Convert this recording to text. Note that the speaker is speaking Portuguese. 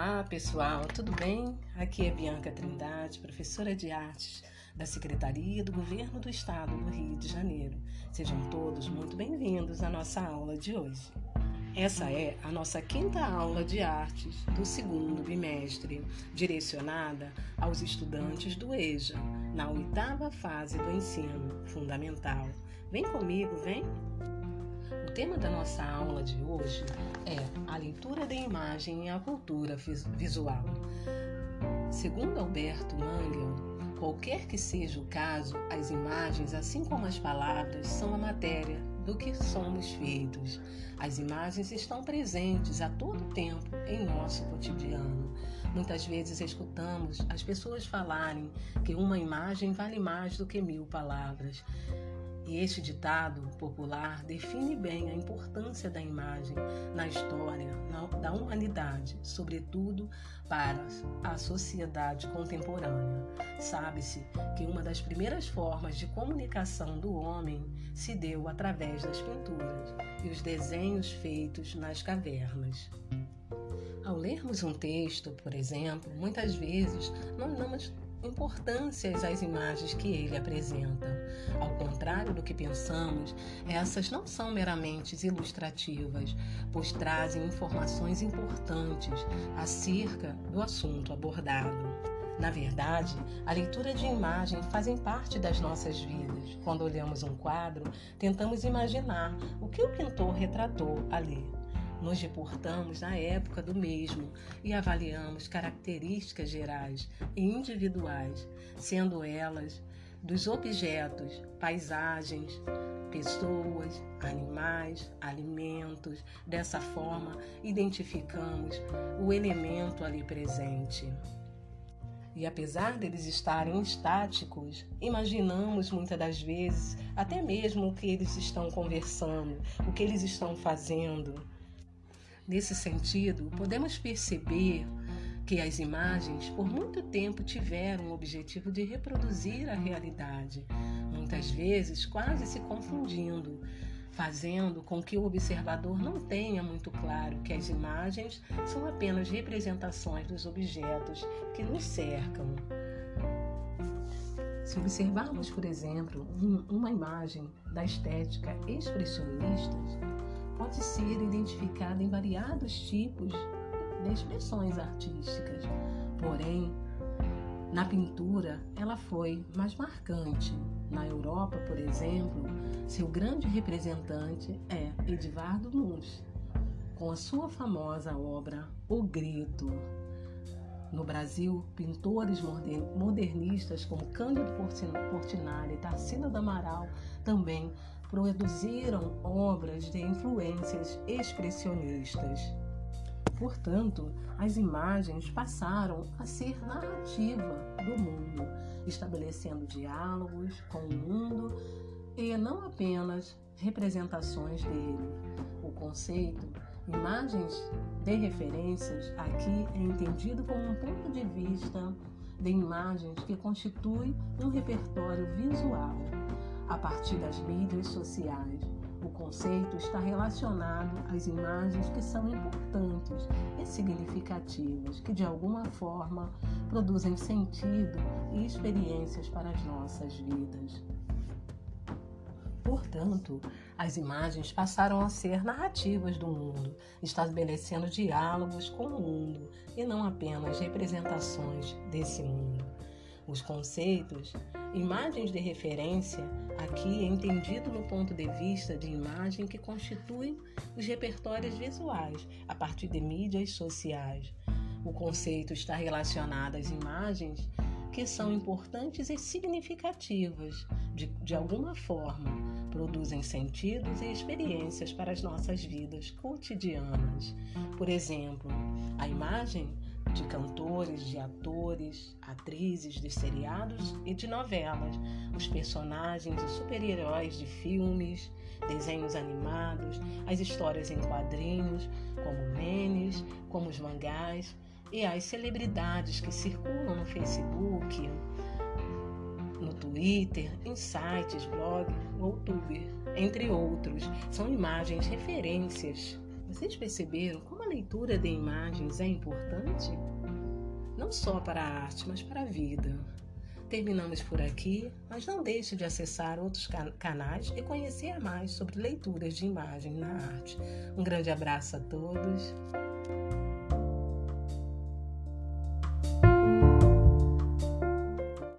Olá pessoal, tudo bem? Aqui é Bianca Trindade, professora de artes da Secretaria do Governo do Estado do Rio de Janeiro. Sejam todos muito bem-vindos à nossa aula de hoje. Essa é a nossa quinta aula de artes do segundo bimestre, direcionada aos estudantes do EJA, na oitava fase do ensino fundamental. Vem comigo, vem! Tema da nossa aula de hoje é a leitura da imagem e a cultura visual. Segundo Alberto Mangel, qualquer que seja o caso, as imagens, assim como as palavras, são a matéria do que somos feitos. As imagens estão presentes a todo tempo em nosso cotidiano. Muitas vezes escutamos as pessoas falarem que uma imagem vale mais do que mil palavras. E este ditado popular define bem a importância da imagem na história da humanidade, sobretudo para a sociedade contemporânea. Sabe-se que uma das primeiras formas de comunicação do homem se deu através das pinturas e os desenhos feitos nas cavernas. Ao lermos um texto, por exemplo, muitas vezes não damos importâncias às imagens que ele apresenta. Ao contrário do que pensamos, essas não são meramente ilustrativas, pois trazem informações importantes acerca do assunto abordado. Na verdade, a leitura de imagem fazem parte das nossas vidas. Quando olhamos um quadro, tentamos imaginar o que o pintor retratou ali. Nos reportamos na época do mesmo e avaliamos características gerais e individuais, sendo elas dos objetos, paisagens, pessoas, animais, alimentos. Dessa forma, identificamos o elemento ali presente. E apesar deles estarem estáticos, imaginamos muitas das vezes até mesmo o que eles estão conversando, o que eles estão fazendo. Nesse sentido, podemos perceber que as imagens por muito tempo tiveram o objetivo de reproduzir a realidade, muitas vezes quase se confundindo, fazendo com que o observador não tenha muito claro que as imagens são apenas representações dos objetos que nos cercam. Se observarmos, por exemplo, uma imagem da estética expressionista, pode ser identificada em variados tipos de expressões artísticas. Porém, na pintura, ela foi mais marcante. Na Europa, por exemplo, seu grande representante é Edvardo Munch, com a sua famosa obra O Grito. No Brasil, pintores modernistas como Cândido Portinari e Tarsila do Amaral também produziram obras de influências expressionistas. Portanto, as imagens passaram a ser narrativa do mundo, estabelecendo diálogos com o mundo e não apenas representações dele. O conceito imagens de referências aqui é entendido como um ponto de vista de imagens que constitui um repertório visual a partir das mídias sociais. O conceito está relacionado às imagens que são importantes e significativas, que de alguma forma produzem sentido e experiências para as nossas vidas. Portanto, as imagens passaram a ser narrativas do mundo, estabelecendo diálogos com o mundo e não apenas representações desse mundo. Os conceitos, imagens de referência, aqui é entendido no ponto de vista de imagem que constituem os repertórios visuais a partir de mídias sociais. O conceito está relacionado às imagens que são importantes e significativas, de, de alguma forma, produzem sentidos e experiências para as nossas vidas cotidianas. Por exemplo, a imagem de cantores, de atores, atrizes de seriados e de novelas, os personagens e super-heróis de filmes, desenhos animados, as histórias em quadrinhos, como memes, como os mangás, e as celebridades que circulam no Facebook, no Twitter, em sites, blog, YouTube, entre outros. São imagens referências. Vocês perceberam? Como leitura de imagens é importante? Não só para a arte, mas para a vida. Terminamos por aqui, mas não deixe de acessar outros canais e conhecer mais sobre leituras de imagem na arte. Um grande abraço a todos.